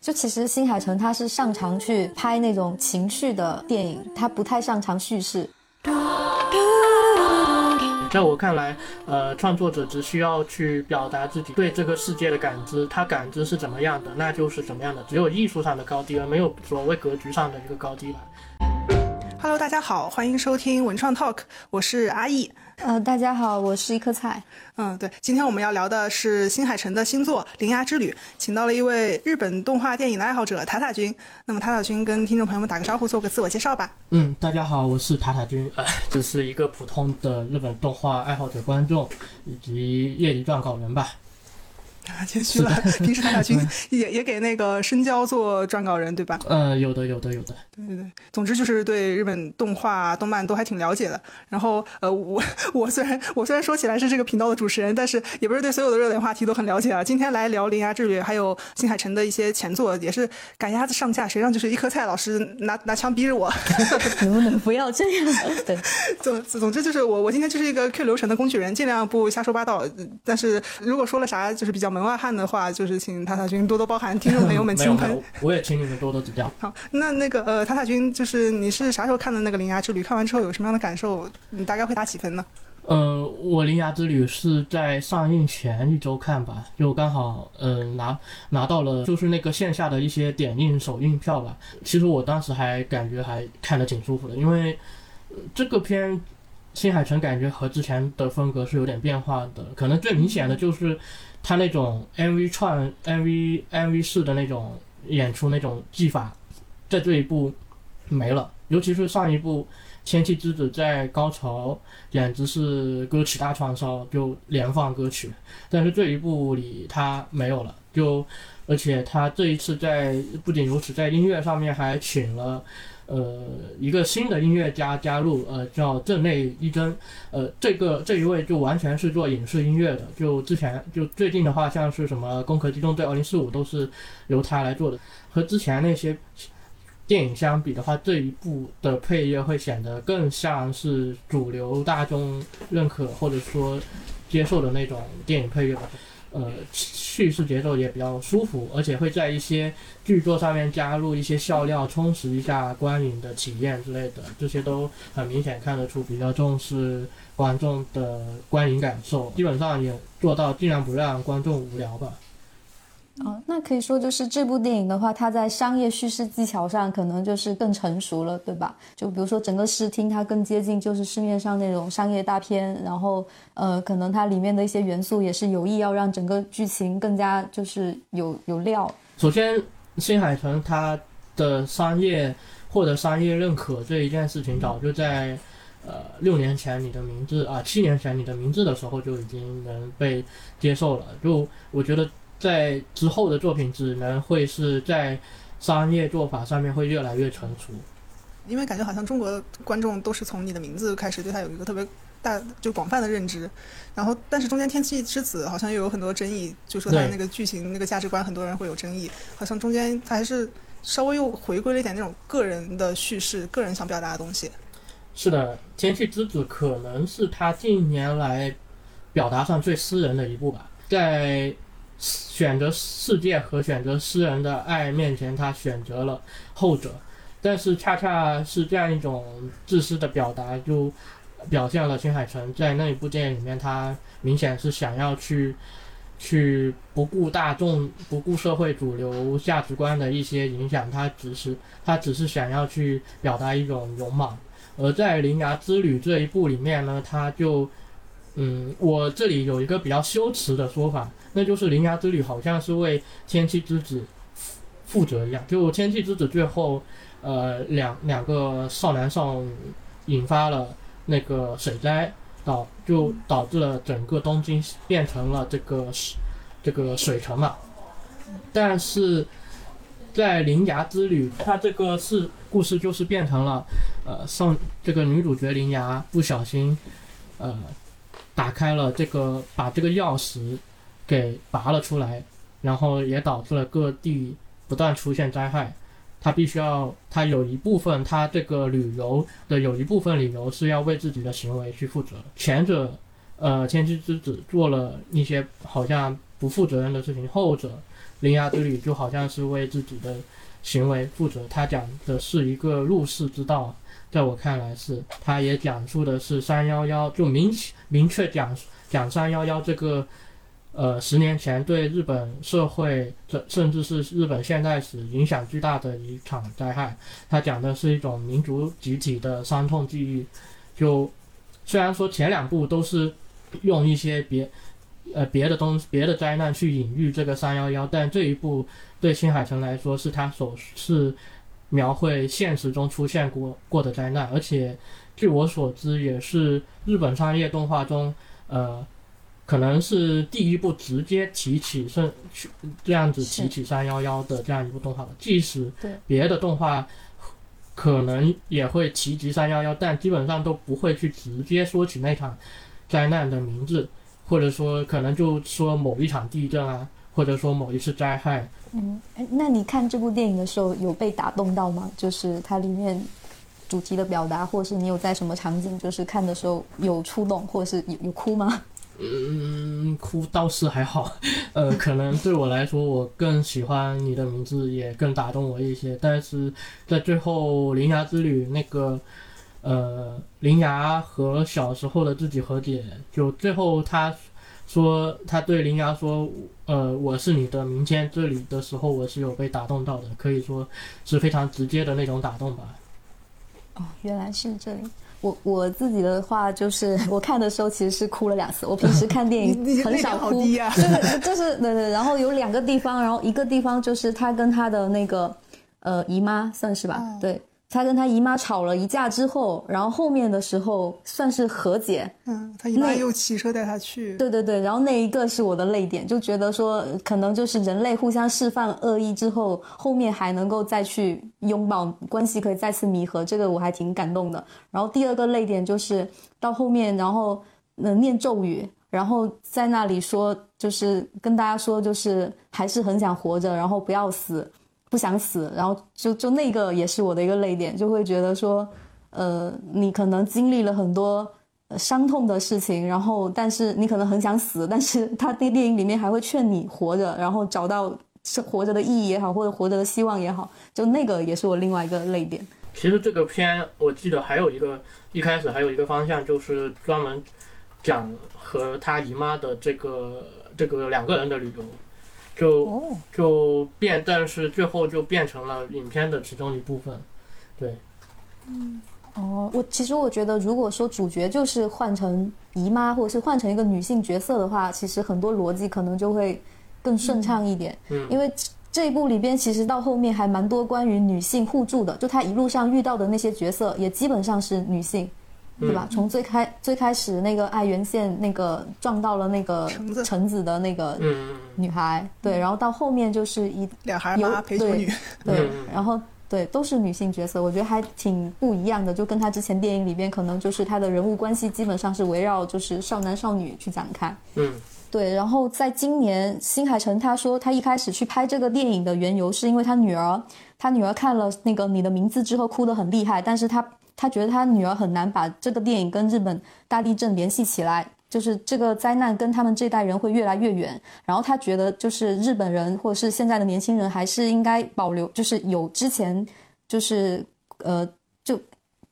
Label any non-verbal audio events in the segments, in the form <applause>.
就其实新海诚他是擅长去拍那种情绪的电影，他不太擅长叙事。在我看来，呃，创作者只需要去表达自己对这个世界的感知，他感知是怎么样的，那就是怎么样的。只有艺术上的高低，而没有所谓格局上的一个高低了。Hello，大家好，欢迎收听文创 Talk，我是阿易。呃，大家好，我是一颗菜。嗯，对，今天我们要聊的是新海诚的新作《铃芽之旅》，请到了一位日本动画电影的爱好者塔塔君。那么塔塔君跟听众朋友们打个招呼，做个自我介绍吧。嗯，大家好，我是塔塔君，呃，只是一个普通的日本动画爱好者、观众以及业余撰稿人吧。谦虚了，平时塔塔君也也给那个深交做撰稿人，对吧？呃，有的，有的，有的。对对对，总之就是对日本动画、动漫都还挺了解的。然后，呃，我 <laughs> 我虽然我虽然说起来是这个频道的主持人，但是也不是对所有的热点话题都很了解啊。今天来聊《铃芽之旅》，还有新海诚的一些前作，也是赶鸭子上架，谁让就是一颗菜老师拿 <laughs> 拿枪逼着我，能不能不要这样？<laughs> 对，总总之就是我我今天就是一个 Q 流程的工具人，尽量不瞎说八道。但是如果说了啥就是比较门外汉的话，就是请塔塔君多多包涵，听众朋友们 <laughs> 轻喷。我也请你们多多指教。好，那那个呃，塔塔君，就是你是啥时候看的那个《铃芽之旅》？看完之后有什么样的感受？你大概会打几分呢？呃，我《铃芽之旅》是在上映前一周看吧，就刚好呃拿拿到了就是那个线下的一些点映首映票吧。其实我当时还感觉还看得挺舒服的，因为这个片新海诚感觉和之前的风格是有点变化的，可能最明显的就是。他那种 MV 串 MV MV 式的那种演出那种技法，在这一部没了，尤其是上一部《天气之子》在高潮简直是歌曲大串烧，就连放歌曲。但是这一部里他没有了，就而且他这一次在不仅如此，在音乐上面还请了。呃，一个新的音乐家加入，呃，叫镇内一真，呃，这个这一位就完全是做影视音乐的，就之前就最近的话，像是什么《攻壳机动队二零四五》都是由他来做的，和之前那些电影相比的话，这一部的配乐会显得更像是主流大众认可或者说接受的那种电影配乐吧。呃，叙事节奏也比较舒服，而且会在一些剧作上面加入一些笑料，充实一下观影的体验之类的，这些都很明显看得出比较重视观众的观影感受，基本上也做到尽量不让观众无聊吧。哦，那可以说就是这部电影的话，它在商业叙事技巧上可能就是更成熟了，对吧？就比如说整个视听它更接近就是市面上那种商业大片，然后呃，可能它里面的一些元素也是有意要让整个剧情更加就是有有料。首先，新海诚他的商业获得商业认可这一件事情，早就在呃六年前你的名字啊，七年前你的名字的时候就已经能被接受了。就我觉得。在之后的作品只能会是在商业做法上面会越来越成熟，因为感觉好像中国观众都是从你的名字开始对他有一个特别大就广泛的认知，然后但是中间《天气之子》好像又有很多争议，就说他那个剧情那个价值观很多人会有争议，好像中间他还是稍微又回归了一点那种个人的叙事，个人想表达的东西。是的，《天气之子》可能是他近年来表达上最私人的一部吧，在。选择世界和选择私人的爱面前，他选择了后者，但是恰恰是这样一种自私的表达，就表现了新海诚在那一部电影里面，他明显是想要去去不顾大众、不顾社会主流价值观的一些影响，他只是他只是想要去表达一种勇猛，而在《铃芽之旅》这一部里面呢，他就。嗯，我这里有一个比较羞耻的说法，那就是《铃芽之旅》好像是为《天气之子》负责一样。就《天气之子》最后，呃，两两个少男少女引发了那个水灾，导就导致了整个东京变成了这个这个水城嘛。但是在《铃芽之旅》，它这个是故事就是变成了，呃，上这个女主角铃芽不小心，呃。打开了这个，把这个钥匙给拔了出来，然后也导致了各地不断出现灾害。他必须要，他有一部分，他这个旅游的有一部分理由是要为自己的行为去负责。前者，呃，千机之子做了一些好像不负责任的事情，后者《铃芽之旅》就好像是为自己的行为负责。他讲的是一个入世之道，在我看来是，他也讲述的是三幺幺，就明显明确讲讲三幺幺这个。呃，十年前对日本社会，这甚至是日本现代史影响巨大的一场灾害。他讲的是一种民族集体的伤痛记忆。就虽然说前两部都是用一些别呃别的东别的灾难去隐喻这个三幺幺，但这一部对新海诚来说是他首次描绘现实中出现过过的灾难，而且据我所知，也是日本商业动画中呃。可能是第一部直接提起甚这样子提起三幺幺的这样一部动画即使别的动画可能也会提及三幺幺，但基本上都不会去直接说起那场灾难的名字，或者说可能就说某一场地震啊，或者说某一次灾害。嗯，哎，那你看这部电影的时候有被打动到吗？就是它里面主题的表达，或者是你有在什么场景就是看的时候有触动，或者是有有哭吗？嗯，哭倒是还好，呃，可能对我来说，我更喜欢你的名字，也更打动我一些。但是在最后《铃芽之旅》那个，呃，铃芽和小时候的自己和解，就最后他说他对铃芽说，呃，我是你的明天这里的时候，我是有被打动到的，可以说是非常直接的那种打动吧。哦，原来是这里。我我自己的话就是，我看的时候其实是哭了两次。我平时看电影 <laughs> 很少哭，就是就是对对。然后有两个地方，然后一个地方就是他跟他的那个呃姨妈算是吧，对。他跟他姨妈吵了一架之后，然后后面的时候算是和解。嗯，他姨妈又骑车带他去。对对对，然后那一个是我的泪点，就觉得说可能就是人类互相释放恶意之后，后面还能够再去拥抱，关系可以再次弥合，这个我还挺感动的。然后第二个泪点就是到后面，然后能念咒语，然后在那里说，就是跟大家说，就是还是很想活着，然后不要死。不想死，然后就就那个也是我的一个泪点，就会觉得说，呃，你可能经历了很多伤痛的事情，然后但是你可能很想死，但是他在电影里面还会劝你活着，然后找到是活着的意义也好，或者活着的希望也好，就那个也是我另外一个泪点。其实这个片我记得还有一个一开始还有一个方向，就是专门讲和他姨妈的这个这个两个人的旅游。就就变，但是最后就变成了影片的其中一部分，对，嗯，哦，我其实我觉得，如果说主角就是换成姨妈，或者是换成一个女性角色的话，其实很多逻辑可能就会更顺畅一点，嗯，因为这一部里边其实到后面还蛮多关于女性互助的，就她一路上遇到的那些角色也基本上是女性。对吧？从最开最开始那个爱媛县那个撞到了那个橙子的那个女孩，对，然后到后面就是一两孩妈陪酒女，<laughs> 对，然后对都是女性角色，我觉得还挺不一样的，就跟他之前电影里边可能就是他的人物关系基本上是围绕就是少男少女去展开，嗯，对，然后在今年新海诚他说他一开始去拍这个电影的缘由是因为他女儿，他女儿看了那个你的名字之后哭得很厉害，但是他。他觉得他女儿很难把这个电影跟日本大地震联系起来，就是这个灾难跟他们这代人会越来越远。然后他觉得，就是日本人或者是现在的年轻人，还是应该保留，就是有之前，就是呃，就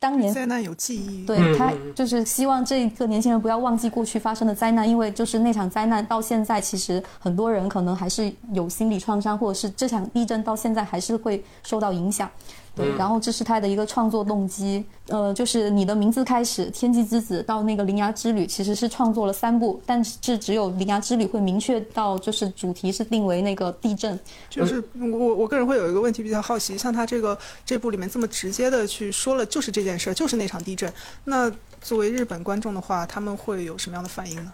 当年灾难有记忆。对他就是希望这个年轻人不要忘记过去发生的灾难，因为就是那场灾难到现在，其实很多人可能还是有心理创伤，或者是这场地震到现在还是会受到影响。对，然后这是他的一个创作动机，呃，就是你的名字开始，天气之子到那个铃芽之旅，其实是创作了三部，但是只有铃芽之旅会明确到，就是主题是定为那个地震。就是我我个人会有一个问题比较好奇，像他这个这部里面这么直接的去说了，就是这件事，就是那场地震，那作为日本观众的话，他们会有什么样的反应呢？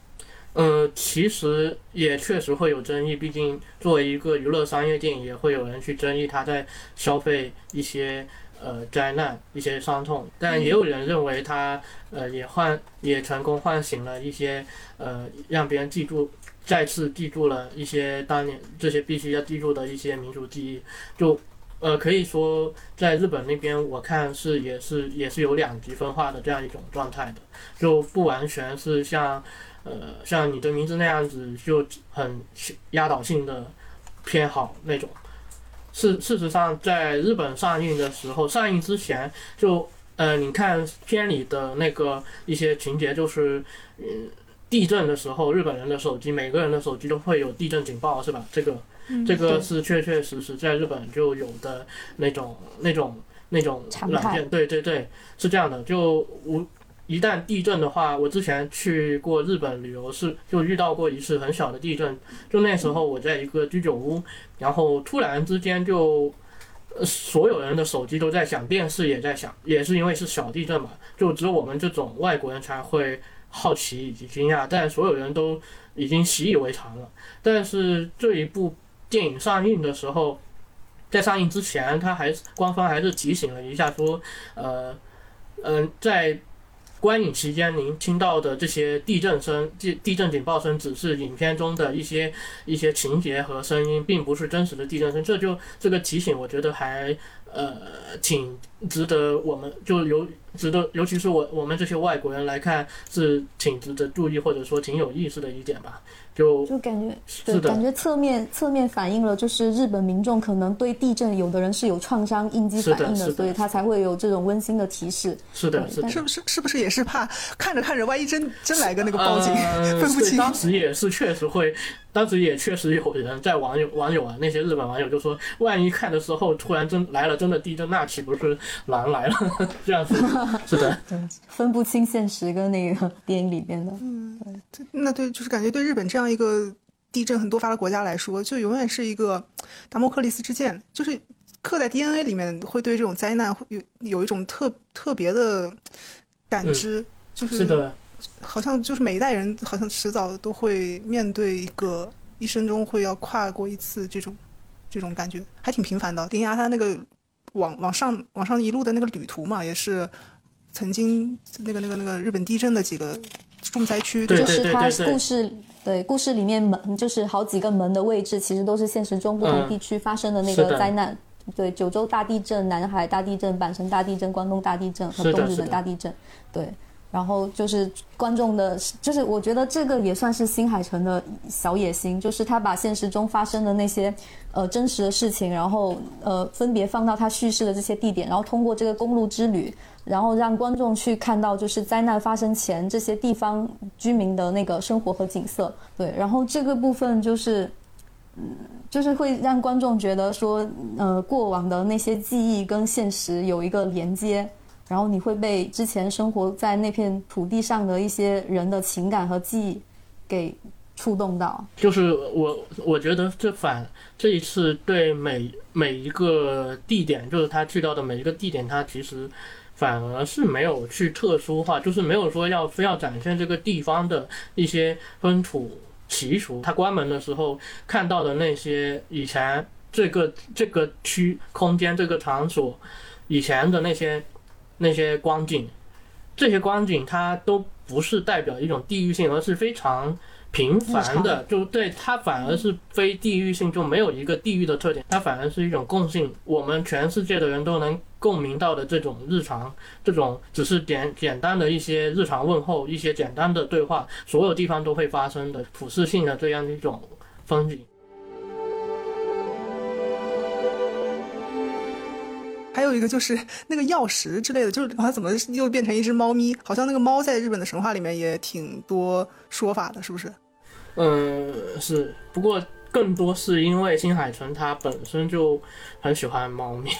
呃，其实也确实会有争议，毕竟作为一个娱乐商业电影，也会有人去争议他在消费一些呃灾难、一些伤痛。但也有人认为他呃也唤也成功唤醒了一些呃让别人记住、再次记住了一些当年这些必须要记住的一些民族记忆。就呃可以说，在日本那边，我看是也是也是有两极分化的这样一种状态的，就不完全是像。呃，像你的名字那样子就很压倒性的偏好那种。事事实上，在日本上映的时候，上映之前就，呃，你看片里的那个一些情节，就是，嗯，地震的时候，日本人的手机，每个人的手机都会有地震警报，是吧？这个，这个是确确实实在日本就有的那种、那种、那种软件。对对对，是这样的，就无。一旦地震的话，我之前去过日本旅游，是就遇到过一次很小的地震。就那时候我在一个居酒屋，然后突然之间就，所有人的手机都在响，电视也在响，也是因为是小地震嘛。就只有我们这种外国人才会好奇以及惊讶，但所有人都已经习以为常了。但是这一部电影上映的时候，在上映之前，他还官方还是提醒了一下说，呃，嗯，在。观影期间，您听到的这些地震声、地地震警报声，只是影片中的一些一些情节和声音，并不是真实的地震声。这就这个提醒，我觉得还呃挺值得我们就尤值得，尤其是我我们这些外国人来看，是挺值得注意或者说挺有意思的一点吧。就就感觉对，感觉侧面侧面反映了，就是日本民众可能对地震，有的人是有创伤应激反应的，所以他才会有这种温馨的提示。是的，是是不是是不是也是怕看着看着，万一真真来个那个报警，<laughs> 分不清。当时也是确实会，当时也确实有人在网友网友啊，那些日本网友就说，万一看的时候突然真来了真的地震，那岂不是狼来了？<laughs> 这样子 <laughs> 是的，分不清现实跟那个电影里面的。嗯，对，那对，就是感觉对日本这样。一个地震很多发的国家来说，就永远是一个达摩克利斯之剑，就是刻在 DNA 里面，会对这种灾难会有有一种特特别的感知，就是好像就是每一代人好像迟早都会面对一个一生中会要跨过一次这种这种感觉，还挺频繁的。丁牙他那个往往上往上一路的那个旅途嘛，也是曾经那个那个那个日本地震的几个重灾区，就是他故事。对，故事里面门就是好几个门的位置，其实都是现实中不同地区发生的那个灾难。对，九州大地震、南海大地震、阪神大地震、关东大地震和东日本大地震。对。然后就是观众的，就是我觉得这个也算是新海诚的小野心，就是他把现实中发生的那些呃真实的事情，然后呃分别放到他叙事的这些地点，然后通过这个公路之旅，然后让观众去看到就是灾难发生前这些地方居民的那个生活和景色。对，然后这个部分就是嗯，就是会让观众觉得说呃过往的那些记忆跟现实有一个连接。然后你会被之前生活在那片土地上的一些人的情感和记忆给触动到。就是我，我觉得这反这一次对每每一个地点，就是他去到的每一个地点，他其实反而是没有去特殊化，就是没有说要非要展现这个地方的一些风土习俗。他关门的时候看到的那些以前这个这个区空间这个场所以前的那些。那些光景，这些光景它都不是代表一种地域性，而是非常平凡的。就对它反而是非地域性，就没有一个地域的特点，它反而是一种共性。我们全世界的人都能共鸣到的这种日常，这种只是简简单的一些日常问候，一些简单的对话，所有地方都会发生的普适性的这样一种风景。还有一个就是那个钥匙之类的，就是好像怎么又变成一只猫咪？好像那个猫在日本的神话里面也挺多说法的，是不是？嗯，是。不过更多是因为新海诚他本身就很喜欢猫咪，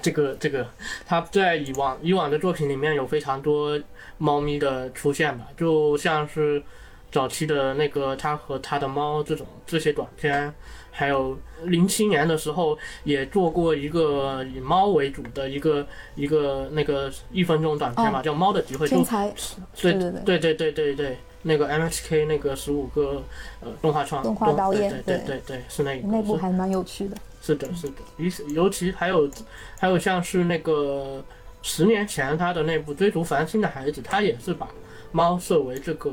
这个这个他在以往以往的作品里面有非常多猫咪的出现吧，就像是早期的那个他和他的猫这种这些短片。还有零七年的时候也做过一个以猫为主的一个一个那个一分钟短片嘛，叫《猫的集会》。天才。对对对对对对对，那个 M H K 那个十五个呃动画创动画导演，对对对对，是那个。那部还蛮有趣的。是的，是的，尤尤其还有还有像是那个十年前他的那部《追逐繁星的孩子》，他也是把猫设为这个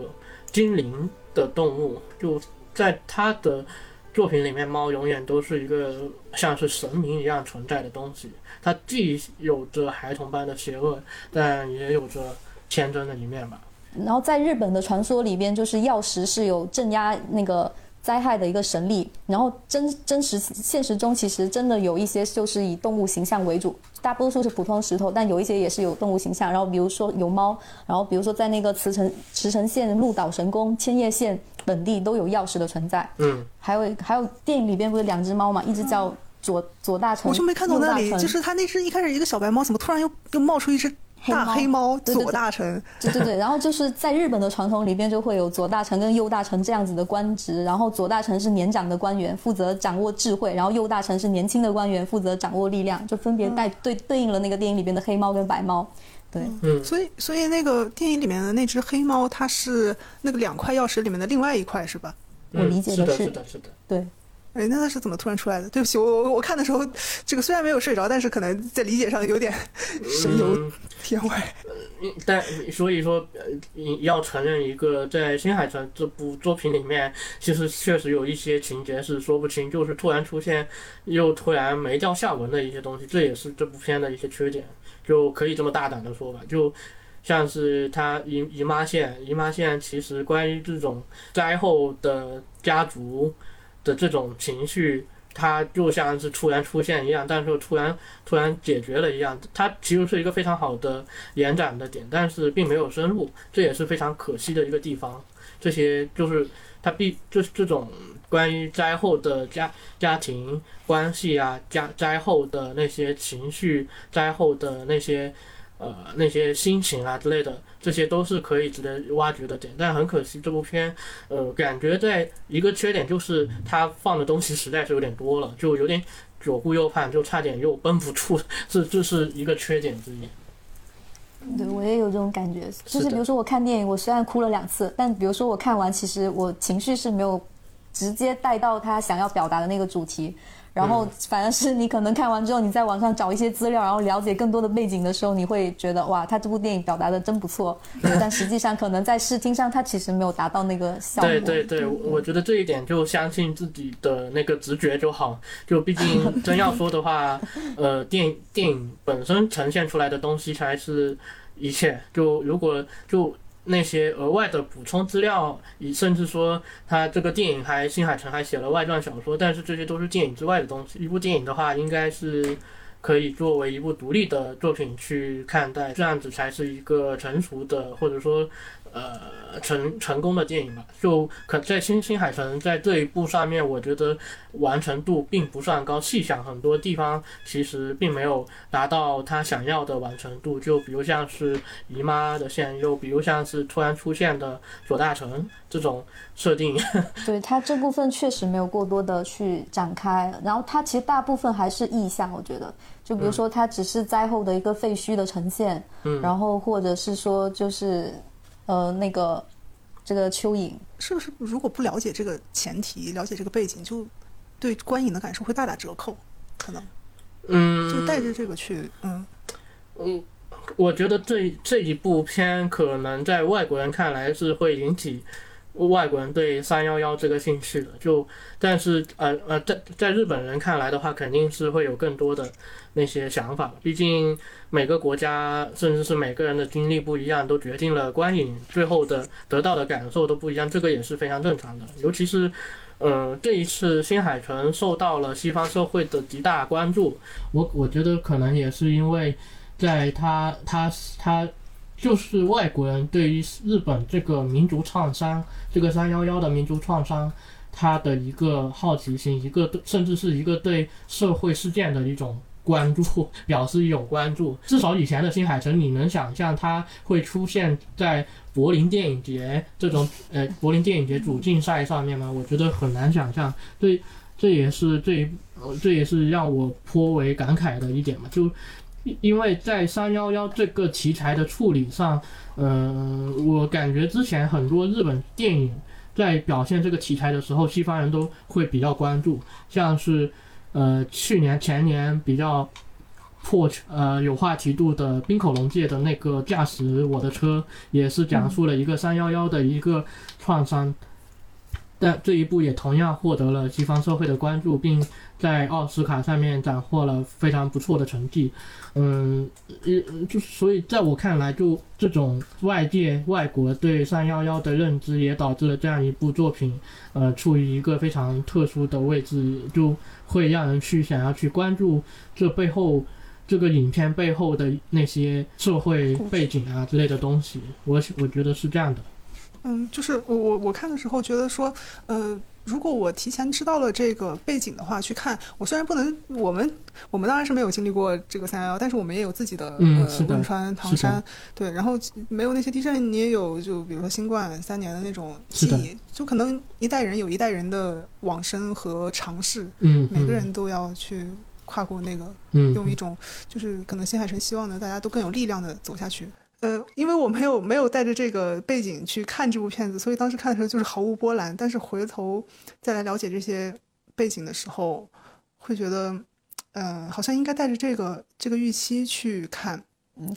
精灵的动物，就在他的。作品里面，猫永远都是一个像是神明一样存在的东西。它既有着孩童般的邪恶，但也有着天真的一面吧。然后在日本的传说里边，就是药石是有镇压那个灾害的一个神力。然后真真实现实中，其实真的有一些就是以动物形象为主，大多数是普通石头，但有一些也是有动物形象。然后比如说有猫，然后比如说在那个茨城茨城县鹿岛神宫、千叶县本地都有钥匙的存在。嗯，还有还有电影里边不是两只猫嘛，一只叫左左大臣，我就没看到那里，就是他那只一开始一个小白猫，怎么突然又又冒出一只大黑猫左大臣？对对对，然后就是在日本的传统里边就会有左大臣跟右大臣这样子的官职，然后左大臣是年长的官员，负责掌握智慧，然后右大臣是年轻的官员，负责掌握力量，就分别带对对应了那个电影里边的黑猫跟白猫。对，嗯，所以所以那个电影里面的那只黑猫，它是那个两块钥匙里面的另外一块，是吧？我理解的，是是的，是的。对，哎，那它是怎么突然出来的？对不起，我我我看的时候，这个虽然没有睡着，但是可能在理解上有点神游嗯天外。嗯但所以说，呃，要承认一个在《新海诚》这部作品里面，其实确实有一些情节是说不清，就是突然出现，又突然没掉下文的一些东西，这也是这部片的一些缺点，就可以这么大胆的说吧，就。像是他姨姨妈线，姨妈线其实关于这种灾后的家族的这种情绪，它就像是突然出现一样，但是又突然突然解决了一样，它其实是一个非常好的延展的点，但是并没有深入，这也是非常可惜的一个地方。这些就是它必就是这种关于灾后的家家庭关系啊，家灾后的那些情绪，灾后的那些呃那些心情啊之类的，这些都是可以值得挖掘的点。但很可惜，这部片呃感觉在一个缺点就是它放的东西实在是有点多了，就有点左顾右盼，就差点又绷不住，这这是一个缺点之一。对我也有这种感觉，就是比如说我看电影，我虽然哭了两次，但比如说我看完，其实我情绪是没有直接带到他想要表达的那个主题，然后反而是你可能看完之后，你在网上找一些资料，然后了解更多的背景的时候，你会觉得哇，他这部电影表达的真不错，对 <laughs> 但实际上可能在视听上，他其实没有达到那个效果。对对对，我我觉得这一点就相信自己的那个直觉就好。就毕竟 <laughs> 真要说的话，呃，电影电影本身呈现出来的东西才是一切。就如果就那些额外的补充资料，以甚至说他这个电影还新海诚还写了外传小说，但是这些都是电影之外的东西。一部电影的话，应该是。可以作为一部独立的作品去看待，这样子才是一个成熟的，或者说，呃，成成功的电影吧。就可在新新海城在这一部上面，我觉得完成度并不算高。细想很多地方其实并没有达到他想要的完成度，就比如像是姨妈的线，又比如像是突然出现的左大成这种设定。<laughs> 对他这部分确实没有过多的去展开，然后他其实大部分还是意象，我觉得，就比如说它只是灾后的一个废墟的呈现，嗯然后或者是说就是，呃，那个这个蚯蚓，是不是如果不了解这个前提，了解这个背景，就对观影的感受会大打折扣？可能嗯，就带着这个去，嗯，嗯，我觉得这这一部片可能在外国人看来是会引起外国人对三幺幺这个兴趣的，就但是呃呃，在在日本人看来的话，肯定是会有更多的那些想法。毕竟每个国家甚至是每个人的经历不一样，都决定了观影最后的得到的感受都不一样，这个也是非常正常的。尤其是呃这一次新海诚受到了西方社会的极大关注，我我觉得可能也是因为。在他他他就是外国人对于日本这个民族创伤，这个三幺幺的民族创伤，他的一个好奇心，一个甚至是一个对社会事件的一种关注，表示一种关注。至少以前的新海诚，你能想象他会出现在柏林电影节这种呃柏林电影节主竞赛上面吗？我觉得很难想象。对，这也是这一呃这也是让我颇为感慨的一点嘛，就。因为在三幺幺这个题材的处理上，嗯、我感觉之前很多日本电影在表现这个题材的时候，西方人都会比较关注，像是呃去年前年比较破呃有话题度的冰口龙介的那个驾驶我的车，也是讲述了一个三幺幺的一个创伤。但这一部也同样获得了西方社会的关注，并在奥斯卡上面斩获了非常不错的成绩。嗯，也就所以在我看来，就这种外界外国对三幺幺的认知，也导致了这样一部作品，呃，处于一个非常特殊的位置，就会让人去想要去关注这背后。这个影片背后的那些社会背景啊之类的东西，我我觉得是这样的。嗯，就是我我我看的时候觉得说，呃，如果我提前知道了这个背景的话，去看，我虽然不能，我们我们当然是没有经历过这个三幺幺，但是我们也有自己的嗯呃汶川、唐山，对，然后没有那些地震，你也有就比如说新冠三年的那种记忆，就可能一代人有一代人的往生和尝试，嗯，每个人都要去。跨过那个，嗯，用一种就是可能新海诚希望的，大家都更有力量的走下去。呃，因为我没有没有带着这个背景去看这部片子，所以当时看的时候就是毫无波澜。但是回头再来了解这些背景的时候，会觉得，呃，好像应该带着这个这个预期去看。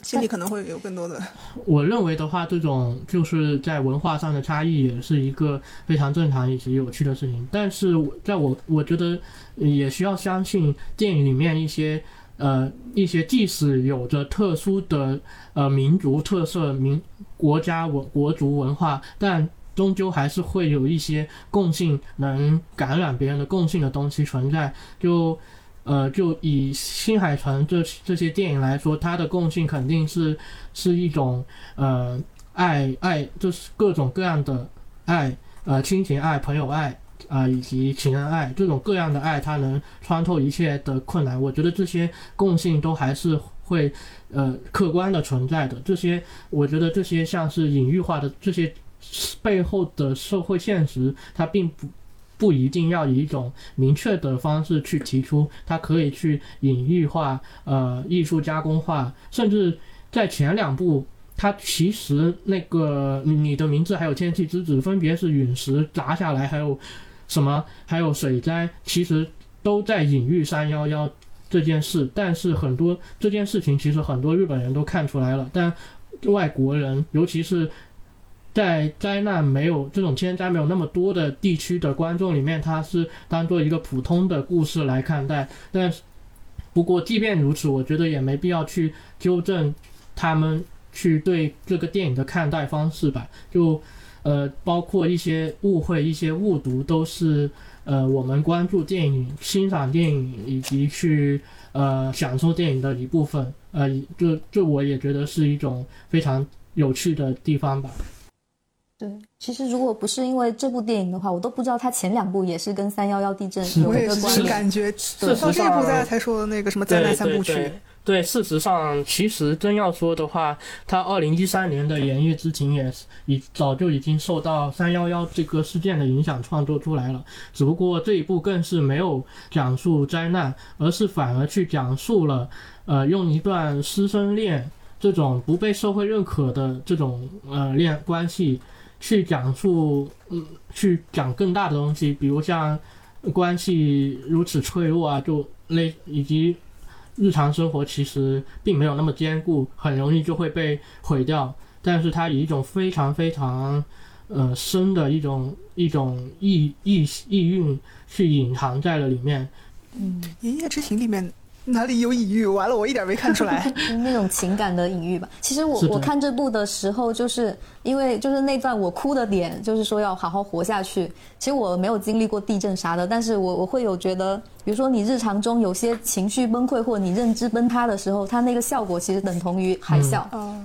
心里可能会有更多的。<laughs> 我认为的话，这种就是在文化上的差异也是一个非常正常以及有趣的事情。但是，在我我觉得也需要相信电影里面一些呃一些即使有着特殊的呃民族特色、民国家文国族文化，但终究还是会有一些共性能感染别人的共性的东西存在。就。呃，就以新海诚这这些电影来说，它的共性肯定是是一种呃爱爱，就是各种各样的爱，呃亲情爱、朋友爱啊，以及情人爱，这种各样的爱，它能穿透一切的困难。我觉得这些共性都还是会呃客观的存在的。这些我觉得这些像是隐喻化的这些背后的社会现实，它并不。不一定要以一种明确的方式去提出，它可以去隐喻化、呃艺术加工化，甚至在前两部，它其实那个你的名字还有天气之子，分别是陨石砸下来，还有什么，还有水灾，其实都在隐喻三幺幺这件事。但是很多这件事情，其实很多日本人都看出来了，但外国人，尤其是。在灾难没有这种天灾没有那么多的地区的观众里面，他是当做一个普通的故事来看待。但是不过，即便如此，我觉得也没必要去纠正他们去对这个电影的看待方式吧。就呃，包括一些误会、一些误读，都是呃我们关注电影、欣赏电影以及去呃享受电影的一部分。呃，这这我也觉得是一种非常有趣的地方吧。对，其实如果不是因为这部电影的话，我都不知道它前两部也是跟三幺幺地震有一个关联。感觉到这一部大家才说的那个什么灾难三部曲。对，对事实上，其实真要说的话，他二零一三年的《炎夜之情》也是已早就已经受到三幺幺这个事件的影响创作出来了。只不过这一部更是没有讲述灾难，而是反而去讲述了，呃，用一段师生恋这种不被社会认可的这种呃恋关系。去讲述，嗯，去讲更大的东西，比如像关系如此脆弱啊，就类以及日常生活其实并没有那么坚固，很容易就会被毁掉。但是它以一种非常非常呃深的一种一种意意意蕴去隐藏在了里面。嗯，《一夜之行》里面。哪里有隐喻？完了，我一点没看出来。<laughs> 那种情感的隐喻吧。其实我我看这部的时候，就是因为就是那段我哭的点，就是说要好好活下去。其实我没有经历过地震啥的，但是我我会有觉得，比如说你日常中有些情绪崩溃或者你认知崩塌的时候，它那个效果其实等同于海啸，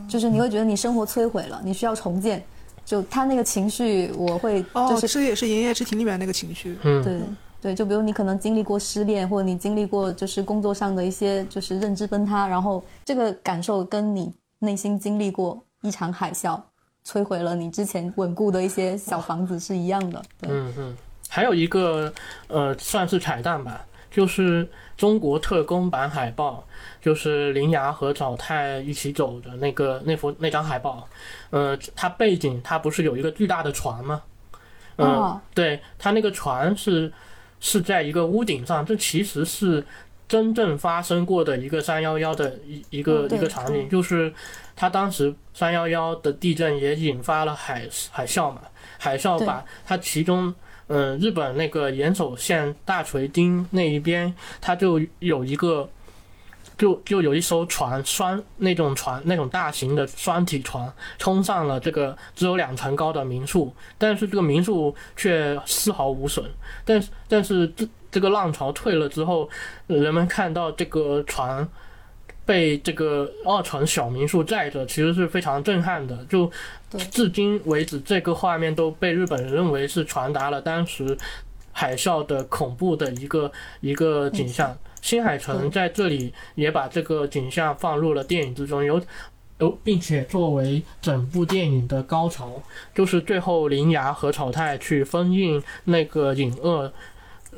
就是你会觉得你生活摧毁了，你需要重建。就他那个情绪，我会就是这也是《炎夜之庭》里面那个情绪，对。对，就比如你可能经历过失恋，或者你经历过就是工作上的一些就是认知崩塌，然后这个感受跟你内心经历过一场海啸，摧毁了你之前稳固的一些小房子是一样的。嗯嗯，还有一个呃，算是彩蛋吧，就是中国特工版海报，就是林芽和早太一起走的那个那幅那张海报，呃，它背景它不是有一个巨大的船吗？嗯，对，它那个船是。是在一个屋顶上，这其实是真正发生过的一个三幺幺的一一个一个场景，就是他当时三幺幺的地震也引发了海海啸嘛，海啸把它其中嗯，日本那个岩手县大锤町那一边，它就有一个。就就有一艘船，双那种船，那种大型的双体船，冲上了这个只有两层高的民宿，但是这个民宿却丝毫无损。但是但是这这个浪潮退了之后，人们看到这个船被这个二层小民宿载着，其实是非常震撼的。就至今为止，这个画面都被日本人认为是传达了当时海啸的恐怖的一个一个景象。新海诚在这里也把这个景象放入了电影之中，有有，并且作为整部电影的高潮，就是最后铃芽和草太去封印那个隐恶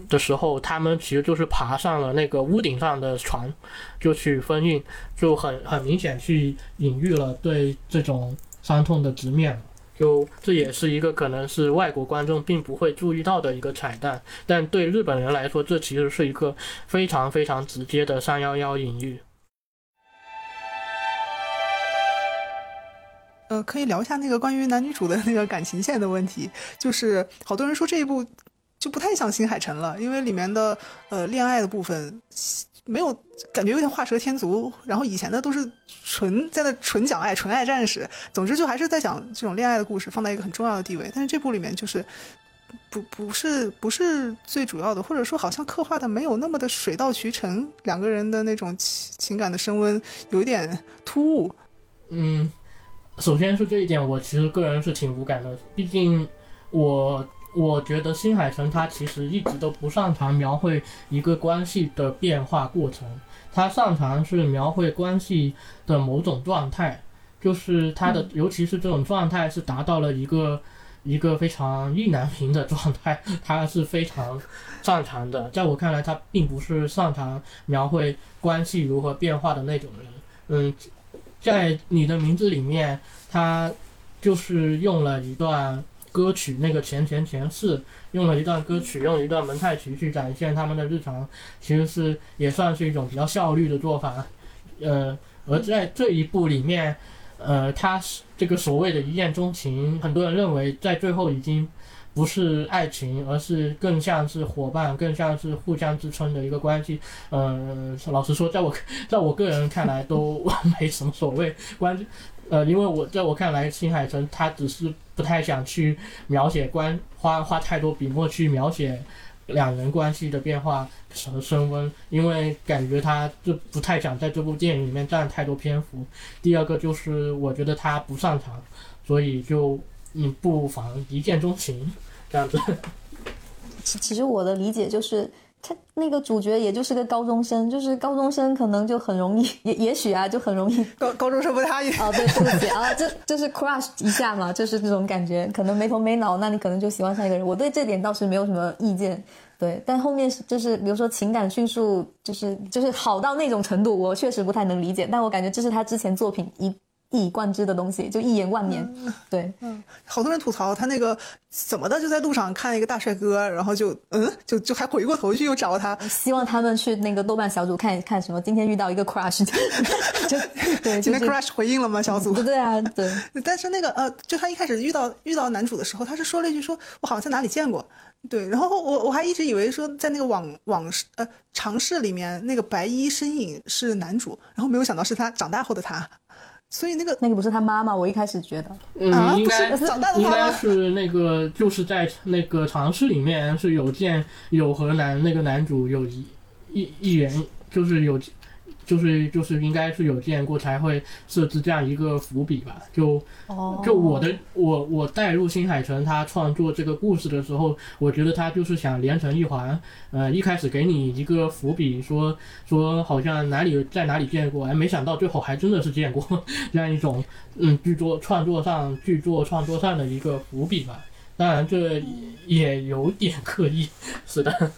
的时候，他们其实就是爬上了那个屋顶上的船，就去封印，就很很明显去隐喻了对这种伤痛的直面。就这也是一个可能是外国观众并不会注意到的一个彩蛋，但对日本人来说，这其实是一个非常非常直接的三幺幺隐喻。呃，可以聊一下那个关于男女主的那个感情线的问题，就是好多人说这一部就不太像新海诚了，因为里面的呃恋爱的部分。没有感觉有点画蛇添足，然后以前的都是纯在那纯讲爱、纯爱战士，总之就还是在讲这种恋爱的故事，放在一个很重要的地位。但是这部里面就是不不是不是最主要的，或者说好像刻画的没有那么的水到渠成，两个人的那种情情感的升温有一点突兀。嗯，首先是这一点，我其实个人是挺无感的，毕竟我。我觉得新海诚他其实一直都不擅长描绘一个关系的变化过程，他擅长是描绘关系的某种状态，就是他的，尤其是这种状态是达到了一个一个非常意难平的状态，他是非常擅长的。在我看来，他并不是擅长描绘关系如何变化的那种人。嗯，在你的名字里面，他就是用了一段。歌曲那个前前前世用了一段歌曲，用一段蒙太奇去展现他们的日常，其实是也算是一种比较效率的做法。呃，而在这一部里面，呃，他是这个所谓的一见钟情，很多人认为在最后已经不是爱情，而是更像是伙伴，更像是互相支撑的一个关系。呃，老实说，在我在我个人看来都 <laughs> 没什么所谓关。呃，因为我在我看来，新海诚他只是不太想去描写关花花太多笔墨去描写两人关系的变化和升温，因为感觉他就不太想在这部电影里面占太多篇幅。第二个就是我觉得他不擅长，所以就嗯不妨一见钟情这样子。其其实我的理解就是。他那个主角也就是个高中生，就是高中生可能就很容易，<laughs> 也也许啊就很容易高高中生不太啊，对对不起啊，就就是 crush 一下嘛，就是这种感觉，可能没头没脑，那你可能就喜欢上一个人。我对这点倒是没有什么意见，对，但后面就是比如说情感迅速，就是就是好到那种程度，我确实不太能理解。但我感觉这是他之前作品一。一以贯之的东西，就一言万年。对，嗯，好多人吐槽他那个怎么的，就在路上看一个大帅哥，然后就嗯，就就还回过头去又找他。希望他们去那个豆瓣小组看一看什么。今天遇到一个 crush，<laughs> 就对，<laughs> 今天 crush 回应了吗？小组？对 <laughs> 啊，对。但是那个呃，就他一开始遇到遇到男主的时候，他是说了一句说：“我好像在哪里见过。”对，然后我我还一直以为说在那个网网视呃尝试里面那个白衣身影是男主，然后没有想到是他长大后的他。所以那个那个不是他妈妈，我一开始觉得，嗯，应该应该是那个，就是在那个尝试里面是有见有和男那个男主有一一一人，就是有。就是就是应该是有见过才会设置这样一个伏笔吧？就就我的我我带入新海诚他创作这个故事的时候，我觉得他就是想连成一环。呃，一开始给你一个伏笔，说说好像哪里在哪里见过，哎，没想到最后还真的是见过 <laughs> 这样一种嗯剧作创作上剧作创作上的一个伏笔吧。当然这也有点 <laughs> 刻意，是的。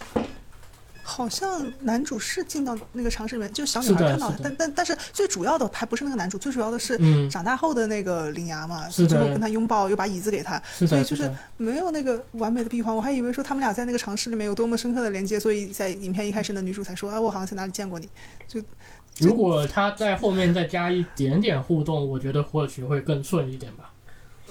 好像男主是进到那个城市里面，就小女孩看到他，但但但是最主要的还不是那个男主，最主要的是长大后的那个铃芽嘛，最后跟他拥抱，又把椅子给他，所以就是没有那个完美的闭环。我还以为说他们俩在那个城市里面有多么深刻的连接，所以在影片一开始的女主才说啊，我好像在哪里见过你。就如果他在后面再加一点点互动，我觉得或许会更顺一点吧。